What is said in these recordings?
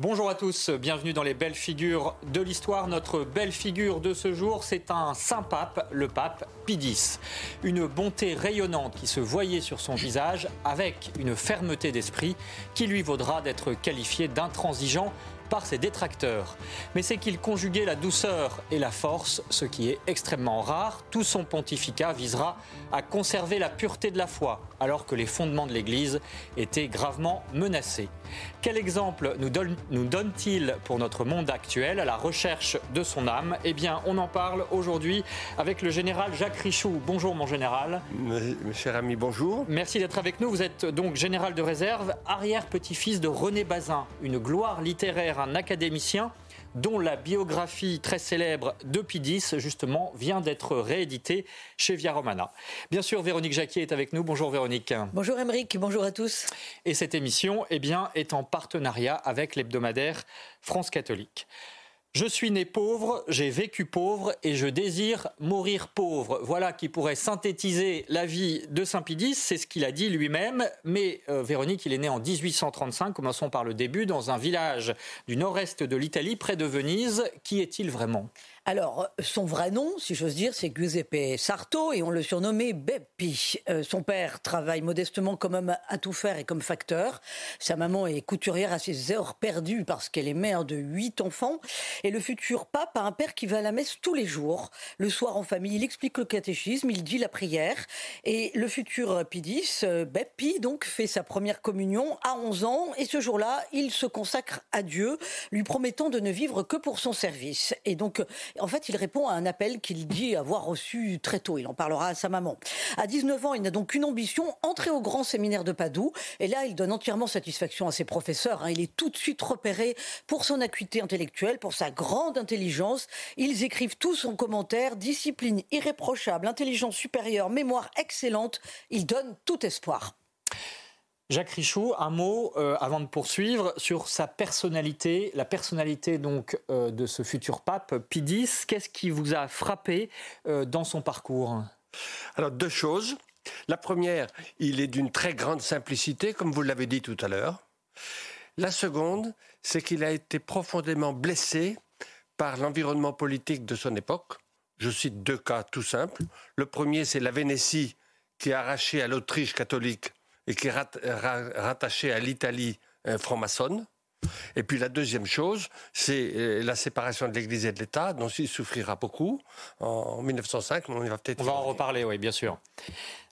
Bonjour à tous, bienvenue dans les belles figures de l'histoire. Notre belle figure de ce jour, c'est un saint pape, le pape Pie X. Une bonté rayonnante qui se voyait sur son visage avec une fermeté d'esprit qui lui vaudra d'être qualifié d'intransigeant par ses détracteurs. Mais c'est qu'il conjuguait la douceur et la force, ce qui est extrêmement rare. Tout son pontificat visera à conserver la pureté de la foi, alors que les fondements de l'Église étaient gravement menacés. Quel exemple nous, donne, nous donne-t-il pour notre monde actuel à la recherche de son âme? Eh bien, on en parle aujourd'hui avec le général Jacques Richoux. Bonjour mon général. Mes cher ami, bonjour. Merci d'être avec nous. Vous êtes donc général de réserve, arrière-petit-fils de René Bazin, une gloire littéraire, un académicien dont la biographie très célèbre de Pidis, justement, vient d'être rééditée chez Via Romana. Bien sûr, Véronique Jacquier est avec nous. Bonjour Véronique. Bonjour Émeric, bonjour à tous. Et cette émission eh bien, est en partenariat avec l'hebdomadaire France catholique. Je suis né pauvre, j'ai vécu pauvre et je désire mourir pauvre. Voilà qui pourrait synthétiser la vie de Saint-Pidis, c'est ce qu'il a dit lui-même. Mais euh, Véronique, il est né en 1835, commençons par le début, dans un village du nord-est de l'Italie, près de Venise. Qui est-il vraiment? Alors, son vrai nom, si j'ose dire, c'est Giuseppe Sarto et on le surnommait Beppi. Euh, son père travaille modestement comme homme à tout faire et comme facteur. Sa maman est couturière à ses heures perdues parce qu'elle est mère de huit enfants. Et le futur pape a un père qui va à la messe tous les jours. Le soir en famille, il explique le catéchisme, il dit la prière. Et le futur Pidis, euh, Beppi, donc, fait sa première communion à 11 ans. Et ce jour-là, il se consacre à Dieu, lui promettant de ne vivre que pour son service. Et donc, en fait, il répond à un appel qu'il dit avoir reçu très tôt. Il en parlera à sa maman. À 19 ans, il n'a donc qu'une ambition, entrer au grand séminaire de Padoue. Et là, il donne entièrement satisfaction à ses professeurs. Hein. Il est tout de suite repéré pour son acuité intellectuelle, pour sa grande intelligence. Ils écrivent tous en commentaire, discipline irréprochable, intelligence supérieure, mémoire excellente. Il donne tout espoir. Jacques Richoux, un mot euh, avant de poursuivre sur sa personnalité, la personnalité donc euh, de ce futur pape Pie Qu'est-ce qui vous a frappé euh, dans son parcours? Alors deux choses. La première, il est d'une très grande simplicité, comme vous l'avez dit tout à l'heure. La seconde, c'est qu'il a été profondément blessé par l'environnement politique de son époque. Je cite deux cas tout simples. Le premier, c'est la Vénétie qui a arraché à l'Autriche catholique et qui est rattaché à l'Italie euh, franc-maçonne. Et puis la deuxième chose, c'est euh, la séparation de l'Église et de l'État, dont il souffrira beaucoup en 1905. On, va, peut-être on va en reparler, oui, bien sûr.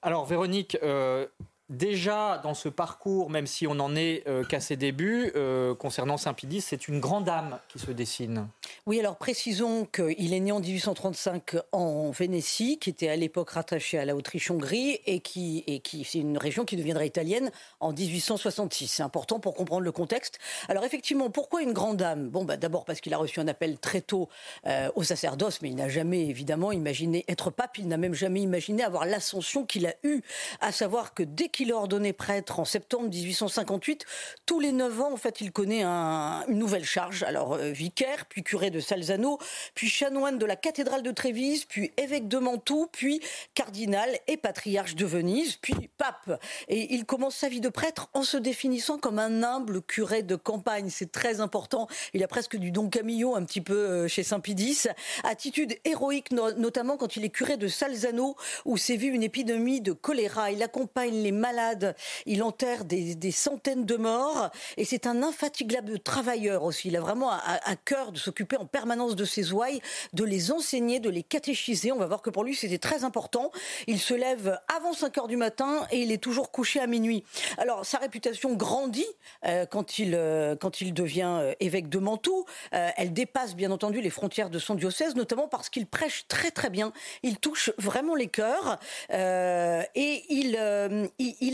Alors Véronique, euh, Déjà, dans ce parcours, même si on n'en est euh, qu'à ses débuts, euh, concernant Saint-Pidis, c'est une grande âme qui se dessine. Oui, alors précisons qu'il est né en 1835 en Vénétie, qui était à l'époque rattachée à la Autriche-Hongrie, et qui, et qui c'est une région qui deviendra italienne en 1866. C'est important pour comprendre le contexte. Alors effectivement, pourquoi une grande âme? Bon, bah, d'abord parce qu'il a reçu un appel très tôt euh, au sacerdoce, mais il n'a jamais évidemment imaginé être pape, il n'a même jamais imaginé avoir l'ascension qu'il a eue, à savoir que dès qu'il est ordonné prêtre en septembre 1858, tous les neuf ans, en fait, il connaît une nouvelle charge. Alors, euh, vicaire, puis curé de Salzano, puis chanoine de la cathédrale de Trévise, puis évêque de Mantoue, puis cardinal et patriarche de Venise, puis pape. Et il commence sa vie de prêtre en se définissant comme un humble curé de campagne. C'est très important. Il a presque du Don Camillo un petit peu euh, chez Saint-Pidis. Attitude héroïque, notamment quand il est curé de Salzano, où s'est vu une épidémie de choléra. Il accompagne les malades, il enterre des, centaines de morts, et c'est un infatigable travailleur aussi. Il a vraiment à, cœur de s'occuper en permanence de ses ouailles, de les enseigner, de les catéchiser. On va voir que pour lui, c'était très important. Il se lève avant 5 heures du matin et il est toujours couché à minuit. Alors, sa réputation grandit euh, quand, il, euh, quand il devient euh, évêque de Mantoue. elle dépasse bien entendu les frontières de son diocèse, notamment parce qu'il prêche très très bien. Il touche vraiment les cœurs et il,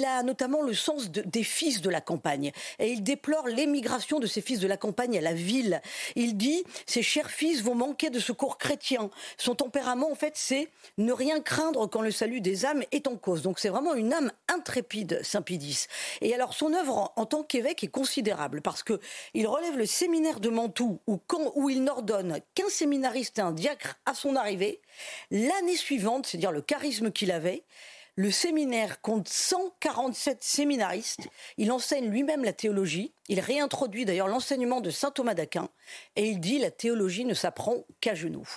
a notamment le sens des fils de la campagne. Et il déplore l'émigration de ces fils de la campagne à la ville. Il dit Ces chers fils vont manquer de secours chrétien. Son tempérament, en fait, c'est ne rien craindre quand le salut des âmes est en cause. Donc c'est vraiment une âme intrépide, Saint Pidis. Et alors son œuvre en, tant qu'évêque est considérable parce que il relève le séminaire de Mantoue où, où il n'ordonne qu'un séminariste et un diacre à son arrivée. L'année suivante, c'est-à-dire le charisme qu'il avait, le séminaire compte 147 séminaristes. Il enseigne lui-même la théologie. Il réintroduit d'ailleurs l'enseignement de saint Thomas d'Aquin. Et il dit la théologie ne s'apprend qu'à genoux.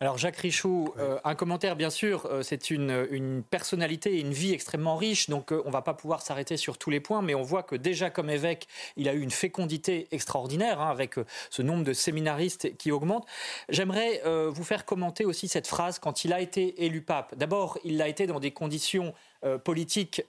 Alors Jacques Richoux, euh, un commentaire bien sûr, euh, c'est une, personnalité et une vie extrêmement riche, donc euh, on ne va pas pouvoir s'arrêter sur tous les points, mais on voit que déjà comme évêque, il a eu une fécondité extraordinaire hein, avec ce nombre de séminaristes qui augmente. J'aimerais vous faire commenter aussi cette phrase quand il a été élu pape. D'abord, il l'a été dans des conditions politiques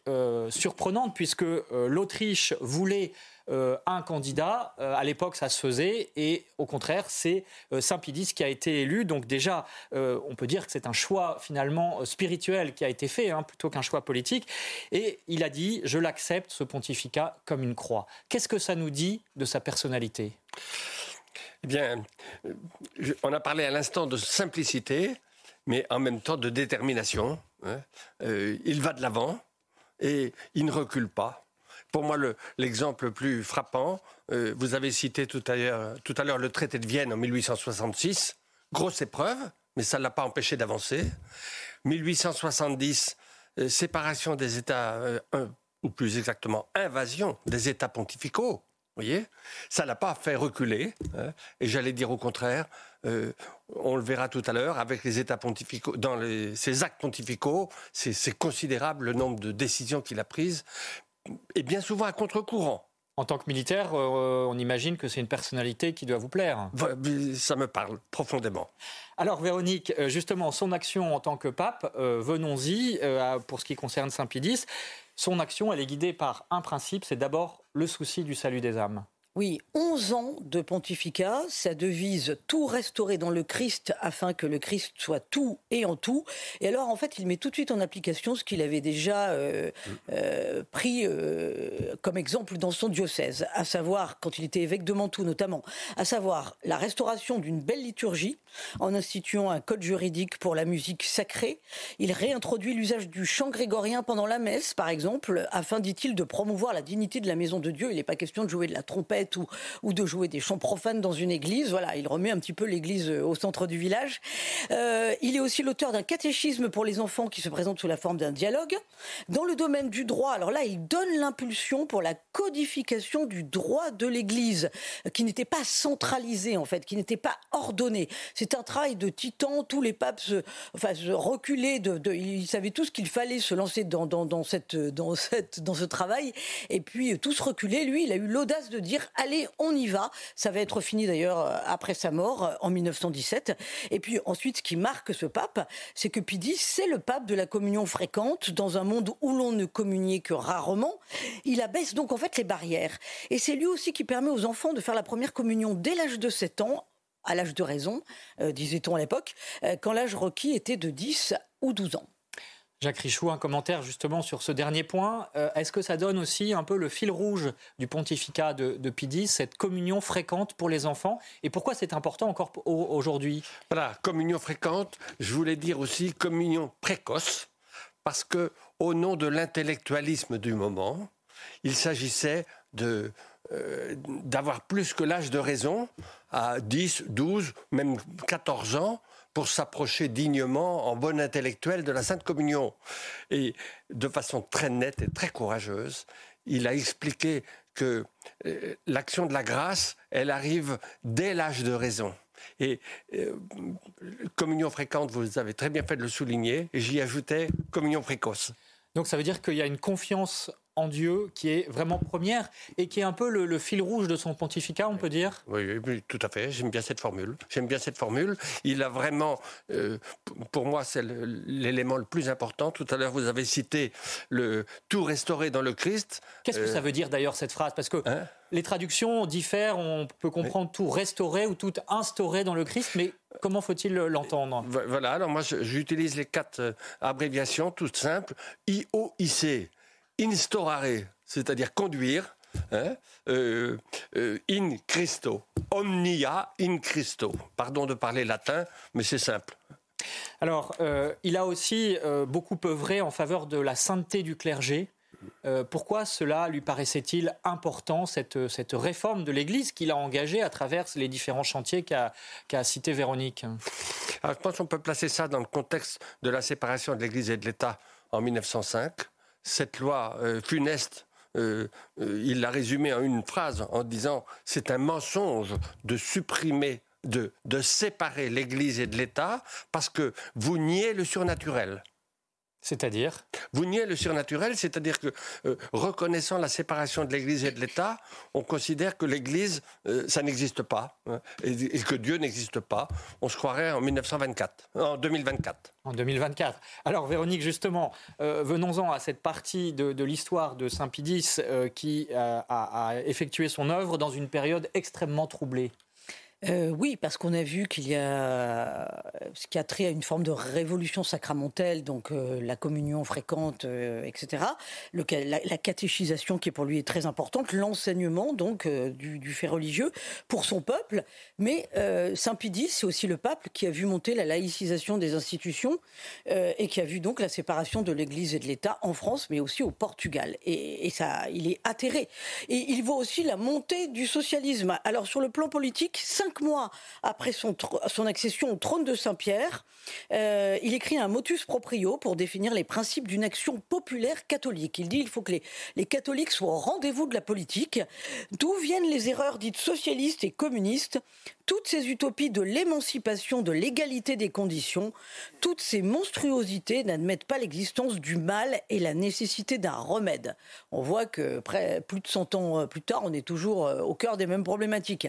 surprenantes puisque l'Autriche voulait euh, un candidat. Euh, à l'époque, ça se faisait. Et au contraire, c'est euh, Saint-Pidis qui a été élu. Donc déjà, on peut dire que c'est un choix finalement spirituel qui a été fait, hein, plutôt qu'un choix politique. Et il a dit, je l'accepte, ce pontificat, comme une croix. Qu'est-ce que ça nous dit de sa personnalité? Eh bien, on a parlé à l'instant de simplicité, mais en même temps de détermination. Hein. il va de l'avant et il ne recule pas pour moi l'exemple le plus frappant. Euh, vous avez cité tout à l'heure le traité de Vienne en 1866. Grosse épreuve, mais ça ne l'a pas empêché d'avancer. 1870, euh, séparation des États, euh, ou plus exactement invasion des États pontificaux. Vous voyez, ça l'a pas fait reculer, hein. et j'allais dire au contraire, on le verra tout à l'heure, avec les États pontificaux, dans ces actes pontificaux, c'est considérable le nombre de décisions qu'il a prises, et bien souvent à contre-courant. En tant que militaire, euh, on imagine que c'est une personnalité qui doit vous plaire. Ça me parle profondément. Alors Véronique, euh, justement, son action en tant que pape, euh, venons-y, pour ce qui concerne Saint-Pidis, son action, elle est guidée par un principe, c'est d'abord le souci du salut des âmes. Oui, 11 ans de pontificat, sa devise tout restaurer dans le Christ afin que le Christ soit tout et en tout. Et alors en fait, il met tout de suite en application ce qu'il avait déjà euh, euh, pris euh, comme exemple dans son diocèse, à savoir quand il était évêque de Mantoue notamment, à savoir la restauration d'une belle liturgie en instituant un code juridique pour la musique sacrée. Il réintroduit l'usage du chant grégorien pendant la messe, par exemple, afin, dit-il, de promouvoir la dignité de la maison de Dieu. Il n'est pas question de jouer de la trompette ou, de jouer des chants profanes dans une église. Voilà, il remet un petit peu l'église euh, au centre du village. Euh, il est aussi l'auteur d'un catéchisme pour les enfants qui se présente sous la forme d'un dialogue. Dans le domaine du droit, alors là, il donne l'impulsion pour la codification du droit de l'église, qui n'était pas centralisé en fait, qui n'était pas ordonné. C'est un travail de titan. Tous les papes se, enfin, se reculaient. Ils savaient tous qu'il fallait se lancer dans, cette, dans, dans ce travail. Et puis tous reculer. Lui, il a eu l'audace de dire allez, on y va. Ça va être fini d'ailleurs euh, après sa mort euh, en 1917. Et puis ensuite, ce qui marque ce pape, c'est que Pidis, c'est le pape de la communion fréquente dans un monde où l'on ne communiait que rarement. Il abaisse donc en fait les barrières. Et c'est lui aussi qui permet aux enfants de faire la première communion dès l'âge de 7 ans à l'âge de raison, euh, disait-on à l'époque, quand l'âge requis était de 10 ou 12 ans. Jacques Richoux, un commentaire justement sur ce dernier point. Euh, est-ce que ça donne aussi un peu le fil rouge du pontificat de, de Pidis, cette communion fréquente pour les enfants? Et pourquoi c'est important encore aujourd'hui? Voilà, communion fréquente, je voulais dire aussi communion précoce, parce que au nom de l'intellectualisme du moment, il s'agissait euh, d'avoir plus que l'âge de raison à 10, 12, même 14 ans pour s'approcher dignement, en bon intellectuel, de la Sainte Communion. Et de façon très nette et très courageuse, il a expliqué que euh, l'action de la grâce, elle arrive dès l'âge de raison. Et euh, communion fréquente, vous avez très bien fait de le souligner, et j'y ajoutais communion précoce. Donc ça veut dire qu'il y a une confiance en Dieu qui est vraiment première et qui est un peu le, fil rouge de son pontificat, on peut dire oui, oui, tout à fait. J'aime bien cette formule. J'aime bien cette formule. Il a vraiment, euh, pour moi, c'est l'élément le, plus important. Tout à l'heure, vous avez cité le tout restauré dans le Christ. Qu'est-ce que ça veut dire d'ailleurs cette phrase? Parce que hein? les traductions diffèrent. On peut comprendre tout restauré ou tout instauré dans le Christ, mais comment faut-il l'entendre? Voilà. Alors moi, j'utilise les quatre euh, abréviations toutes simples. IOIC instorare, c'est-à-dire conduire, hein, euh, euh, in Christo, omnia in Christo. Pardon de parler latin, mais c'est simple. Alors, euh, il a aussi beaucoup œuvré en faveur de la sainteté du clergé. pourquoi cela lui paraissait-il important, cette, cette, réforme de l'Église qu'il a engagée à travers les différents chantiers qu'a qu cité Véronique? Je pense qu'on peut placer ça dans le contexte de la séparation de l'Église et de l'État en 1905 cette loi euh, funeste, euh, euh, il l'a résumée en une phrase en disant c'est un mensonge de supprimer, de, de séparer l'Église et de l'État parce que vous niez le surnaturel. C'est-à-dire Vous niez le surnaturel, c'est-à-dire que euh, reconnaissant la séparation de l'Église et de l'État, on considère que l'Église, euh, ça n'existe pas, hein, et, que Dieu n'existe pas. On se croirait en 1924, en 2024. En 2024. Alors Véronique, justement, euh, venons-en à cette partie de, l'histoire de Saint Pidis qui a effectué son œuvre dans une période extrêmement troublée. Euh, oui, parce qu'on a vu qu'il y a ce qui a trait à une forme de révolution sacramentelle, donc euh, la communion fréquente, euh, etc. Le, la, catéchisation qui pour lui est très importante, l'enseignement donc du, fait religieux pour son peuple. Mais Saint Pidis, c'est aussi le pape qui a vu monter la laïcisation des institutions et qui a vu donc la séparation de l'Église et de l'État en France, mais aussi au Portugal. Et, ça, il est atterré. Et il voit aussi la montée du socialisme. Alors sur le plan politique, mois après son, accession au trône de Saint-Pierre, euh, il écrit un motus proprio pour définir les principes d'une action populaire catholique. Il dit qu'il faut que les, les catholiques soient au rendez-vous de la politique. D'où viennent les erreurs dites socialistes et communistes? Toutes ces utopies de l'émancipation, de l'égalité des conditions, toutes ces monstruosités n'admettent pas l'existence du mal et la nécessité d'un remède. On voit que près, plus de 100 ans euh, plus tard, on est toujours euh, au cœur des mêmes problématiques.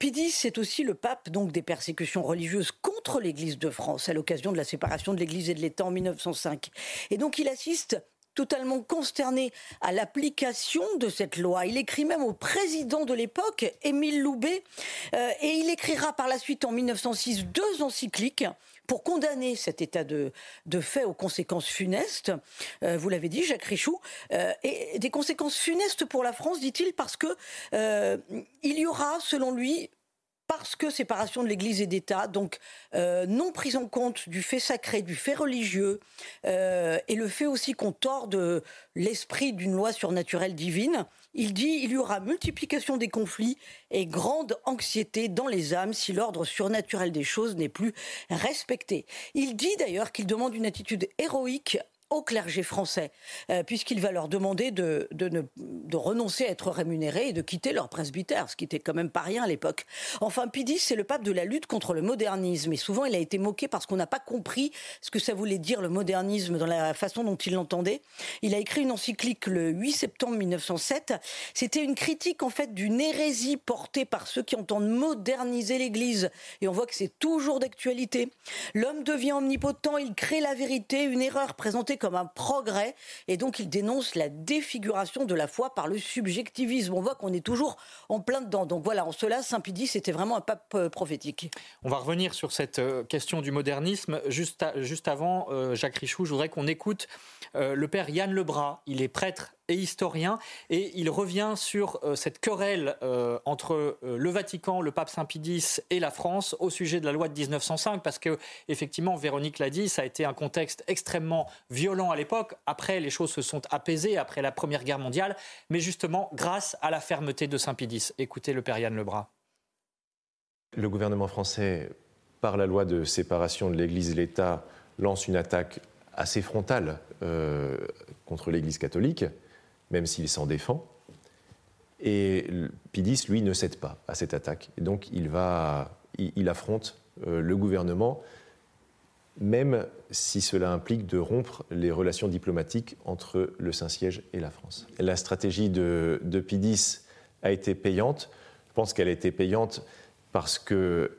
Pidis, c'est aussi le pape donc des persécutions religieuses contre l'Église de France à l'occasion de la séparation de l'Église et de l'État en 1905. Et donc il assiste totalement consterné à l'application de cette loi. Il écrit même au président de l'époque, Émile Loubet, euh, et il écrira par la suite en 1906 deux encycliques pour condamner cet état de, de fait aux conséquences funestes. Euh, vous l'avez dit, Jacques Richoux, euh, et des conséquences funestes pour la France, dit-il, parce que il y aura, selon lui, parce que séparation de l'Église et d'État, donc euh, non prise en compte du fait sacré, du fait religieux, euh, et le fait aussi qu'on torde l'esprit d'une loi surnaturelle divine, il dit il y aura multiplication des conflits et grande anxiété dans les âmes si l'ordre surnaturel des choses n'est plus respecté. Il dit d'ailleurs qu'il demande une attitude héroïque au clergé français, euh, puisqu'il va leur demander de, de, renoncer à être rémunérés et de quitter leur presbytère, ce qui était quand même pas rien à l'époque. Enfin, Pidis, c'est le pape de la lutte contre le modernisme, et souvent il a été moqué parce qu'on n'a pas compris ce que ça voulait dire le modernisme dans la façon dont il l'entendait. Il a écrit une encyclique le 8 septembre 1907. C'était une critique en fait d'une hérésie portée par ceux qui entendent moderniser l'Église, et on voit que c'est toujours d'actualité. L'homme devient omnipotent, il crée la vérité, une erreur présentée comme un progrès et donc il dénonce la défiguration de la foi par le subjectivisme. On voit qu'on est toujours en plein dedans. Donc voilà, en cela, Saint-Pidis c'était vraiment un pape euh, prophétique. On va revenir sur cette euh, question du modernisme. Juste, juste avant, euh, Jacques Richoux, je voudrais qu'on écoute le père Yann Lebras. Il est prêtre et historien, et il revient sur euh, cette querelle euh, entre euh, le Vatican, le pape Saint-Pidis et la France au sujet de la loi de 1905, parce que effectivement, Véronique l'a dit, ça a été un contexte extrêmement violent à l'époque. Après, les choses se sont apaisées après la Première Guerre mondiale, mais justement grâce à la fermeté de Saint-Pidis. Écoutez le père Yann Lebras. Le gouvernement français, par la loi de séparation de l'Église et l'État, lance une attaque assez frontale contre l'Église catholique même s'il s'en défend. Et Pidis, lui, ne cède pas à cette attaque. Et donc, il, va, il, affronte euh, le gouvernement même si cela implique de rompre les relations diplomatiques entre le Saint-Siège et la France. La stratégie de, de Pidis a été payante. Je pense qu'elle a été payante parce que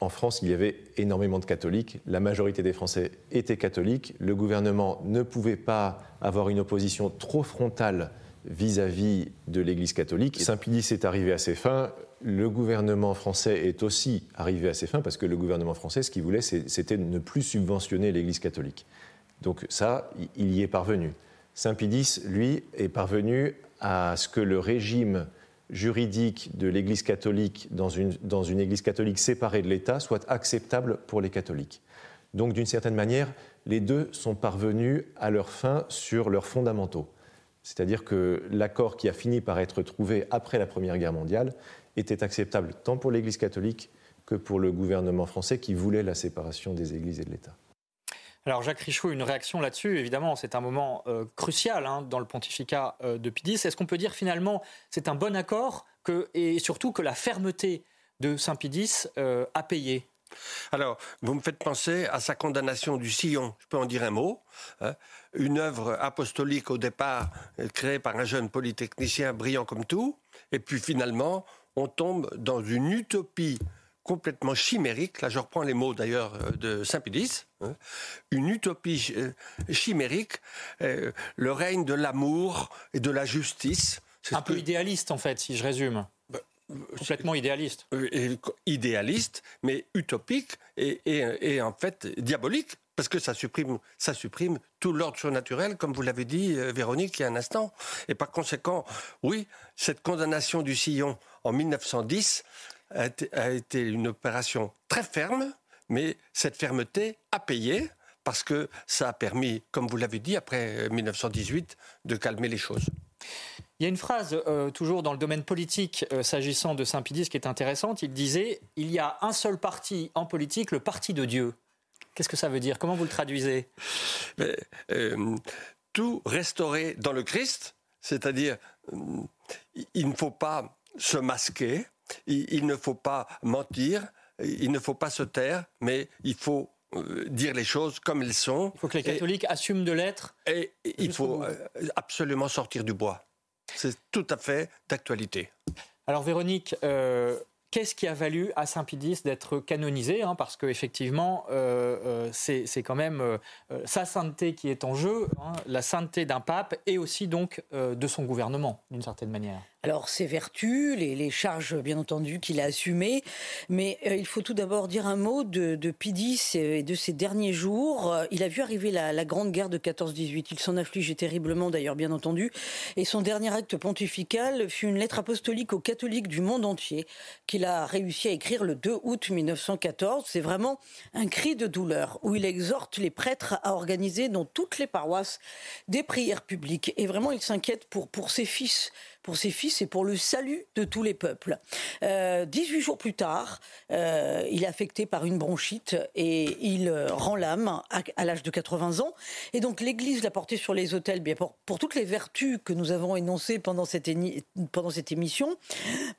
en France, il y avait énormément de catholiques. La majorité des Français étaient catholiques. Le gouvernement ne pouvait pas avoir une opposition trop frontale vis-à-vis de l'Église catholique. Saint-Pidis est arrivé à ses fins. Le gouvernement français est aussi arrivé à ses fins parce que le gouvernement français, ce qu'il voulait, c'était ne plus subventionner l'Église catholique. Donc ça, il y est parvenu. Saint-Pidis, lui, est parvenu à ce que le régime juridique de l'Église catholique dans une, dans une Église catholique séparée de l'État soit acceptable pour les catholiques. Donc d'une certaine manière, les deux sont parvenus à leur fin sur leurs fondamentaux. C'est-à-dire que l'accord qui a fini par être trouvé après la Première Guerre mondiale était acceptable tant pour l'Église catholique que pour le gouvernement français qui voulait la séparation des Églises et de l'État. Alors Jacques Richoux, une réaction là-dessus, évidemment, c'est un moment euh, crucial hein, dans le pontificat euh, de Pidis. Est-ce qu'on peut dire finalement c'est un bon accord et surtout que la fermeté de Saint Pidis euh, a payé? Alors, vous me faites penser à sa condamnation du sillon. Je peux en dire un mot. Hein. Une œuvre apostolique au départ créée par un jeune polytechnicien brillant comme tout, et puis finalement, on tombe dans une utopie complètement chimérique, là je reprends les mots d'ailleurs euh, de Saint-Pédis, hein, une utopie euh, chimérique, euh, le règne de l'amour et de la justice. Un peu idéaliste en fait, si je résume. Bah, complètement idéaliste. idéaliste, mais utopique et, et, en fait diabolique, parce que ça supprime, ça supprime tout l'ordre surnaturel, comme vous l'avez dit, Véronique, il y a un instant. Et par conséquent, oui, cette condamnation du sillon en 1910, a été, une opération très ferme, mais cette fermeté a payé parce que ça a permis, comme vous l'avez dit, après 1918, de calmer les choses. Il y a une phrase, euh, toujours dans le domaine politique, euh, s'agissant de Saint-Pidis, qui est intéressante. Il disait Il y a un seul parti en politique, le parti de Dieu. Qu'est-ce que ça veut dire? Comment vous le traduisez? Euh, Tout restaurer dans le Christ, c'est-à-dire, il ne faut pas se masquer, il, ne faut pas mentir, il ne faut pas se taire, mais il faut euh, dire les choses comme elles sont. Il faut que les catholiques assument de l'être. Et, il faut euh, absolument sortir du bois. C'est tout à fait d'actualité. Alors Véronique, euh, Qu'est-ce qui a valu à Saint-Pidis d'être canonisé hein, Parce qu'effectivement, euh, c'est quand même sa sainteté qui est en jeu, hein, la sainteté d'un pape et aussi donc de son gouvernement, d'une certaine manière alors ses vertus, les, charges bien entendu qu'il a assumées, mais euh, il faut tout d'abord dire un mot de, de, Pidis et de ses derniers jours. Euh, il a vu arriver la, grande guerre de 14-18, il s'en affligeait terriblement d'ailleurs bien entendu, et son dernier acte pontifical fut une lettre apostolique aux catholiques du monde entier qu'il a réussi à écrire le 2 août 1914. C'est vraiment un cri de douleur où il exhorte les prêtres à organiser dans toutes les paroisses des prières publiques, et vraiment il s'inquiète pour, pour ses fils pour ses fils et pour le salut de tous les peuples. Euh, 18 jours plus tard, euh, il est affecté par une bronchite et il euh, rend l'âme à, l'âge de 80 ans. Et donc l'Église l'a porté sur les autels bien pour, toutes les vertus que nous avons énoncées pendant cette, émission,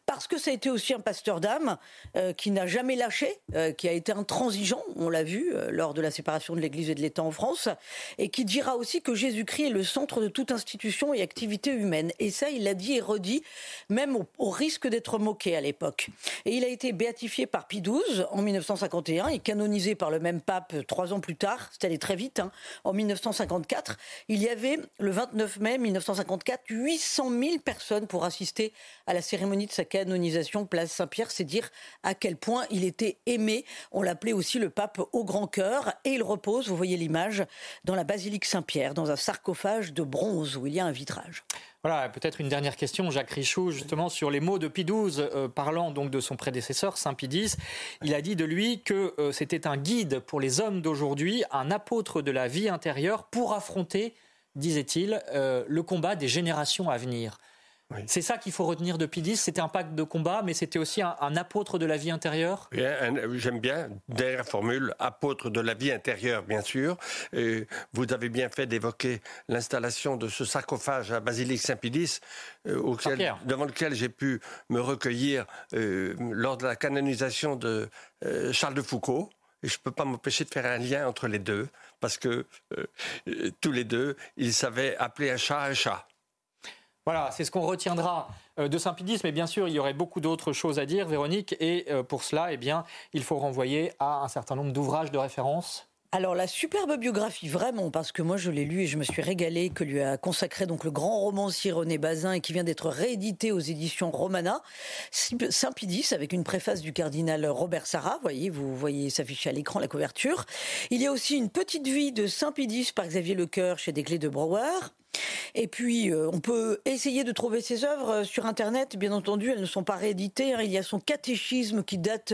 parce que ça a été aussi un pasteur d'âme euh, qui n'a jamais lâché, qui a été intransigeant, on l'a vu lors de la séparation de l'Église et de l'État en France, et qui dira aussi que Jésus-Christ est le centre de toute institution et activité humaine. Et ça, il l'a dit et redit, même au, risque d'être moqué à l'époque. Et il a été béatifié par Pie XII en 1951 et canonisé par le même pape trois ans plus tard, c'est allé très vite, hein, en 1954. Il y avait, le 29 mai 1954, 800 000 personnes pour assister à la cérémonie de sa canonisation place Saint-Pierre. C'est dire à quel point il était aimé. On l'appelait aussi le pape au grand cœur. Et il repose, vous voyez l'image, dans la basilique Saint-Pierre, dans un sarcophage de bronze où il y a un vitrage. Voilà, peut-être une dernière question, Jacques Richoux, justement sur les mots de Pie XII, euh, parlant donc de son prédécesseur, Saint Pie Il a dit de lui que euh, c'était un guide pour les hommes d'aujourd'hui, un apôtre de la vie intérieure pour affronter, disait-il, euh, le combat des générations à venir. C'est ça qu'il faut retenir de Pidis. C'était un pacte de combat, mais c'était aussi un, apôtre de la vie intérieure. J'aime bien derrière formule apôtre de la vie intérieure, bien sûr. vous avez bien fait d'évoquer l'installation de ce sarcophage à Basilique Saint-Pidis, euh, devant lequel j'ai pu me recueillir euh, lors de la canonisation de euh, Charles de Foucault et je ne peux pas m'empêcher de faire un lien entre les deux, parce que tous les deux, ils savaient appeler un chat un chat. Voilà, c'est ce qu'on retiendra euh, de Saint-Pédis, mais bien sûr, il y aurait beaucoup d'autres choses à dire, Véronique, et euh, pour cela, eh bien, il faut renvoyer à un certain nombre d'ouvrages de référence. Alors la superbe biographie, vraiment, parce que moi je l'ai lu et je me suis régalé, que lui a consacré donc le grand romancier René Bazin et qui vient d'être réédité aux éditions Romana, Saint-Pidis, avec une préface du cardinal Robert Sarra, voyez, vous voyez s'afficher à l'écran la couverture. Il y a aussi une petite vie de Saint-Pidis par Xavier Lecoeur chez Desclés de Brouwer. Et puis, euh, on peut essayer de trouver ses œuvres euh, sur Internet. Bien entendu, elles ne sont pas rééditées. Hein. Il y a son catéchisme qui date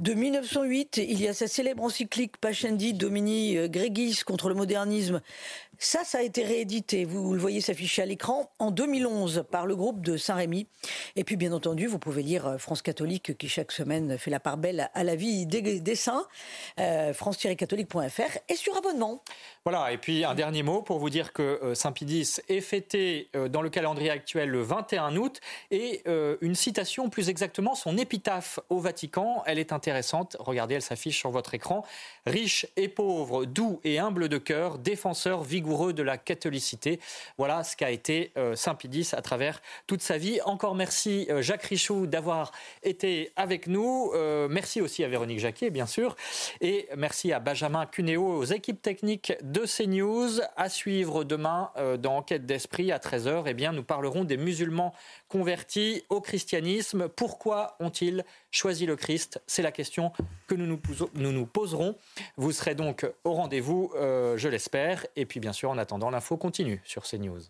de 1908. Il y a sa célèbre encyclique Pachendi Domini euh, Gregis contre le modernisme ça, ça a été réédité, vous le voyez s'afficher à l'écran, en 2011 par le groupe de Saint-Rémy. Et puis, bien entendu, vous pouvez lire France catholique qui chaque semaine fait la part belle à la vie des, saints, euh, france-catholique.fr et sur abonnement. Voilà, et puis un dernier mot pour vous dire que euh, Saint-Pidis est fêté dans le calendrier actuel le 21 août et une citation, plus exactement son épitaphe au Vatican, elle est intéressante. Regardez, elle s'affiche sur votre écran. Riche et pauvre, doux et humble de cœur, défenseur vigoureux de la catholicité. Voilà ce qu'a été euh, Saint-Pédis à travers toute sa vie. Encore merci euh, Jacques Richoux d'avoir été avec nous. Euh, merci aussi à Véronique Jacquier, bien sûr. Et merci à Benjamin Cunéo, aux équipes techniques CNews. À suivre demain dans Enquête d'esprit à 13h, eh bien, nous parlerons des musulmans convertis au christianisme. Pourquoi ont-ils choisi le Christ? C'est la question que nous nous, poserons. Vous serez donc au rendez-vous, je l'espère. Et puis bien sûr, en attendant, l'info continue sur CNews.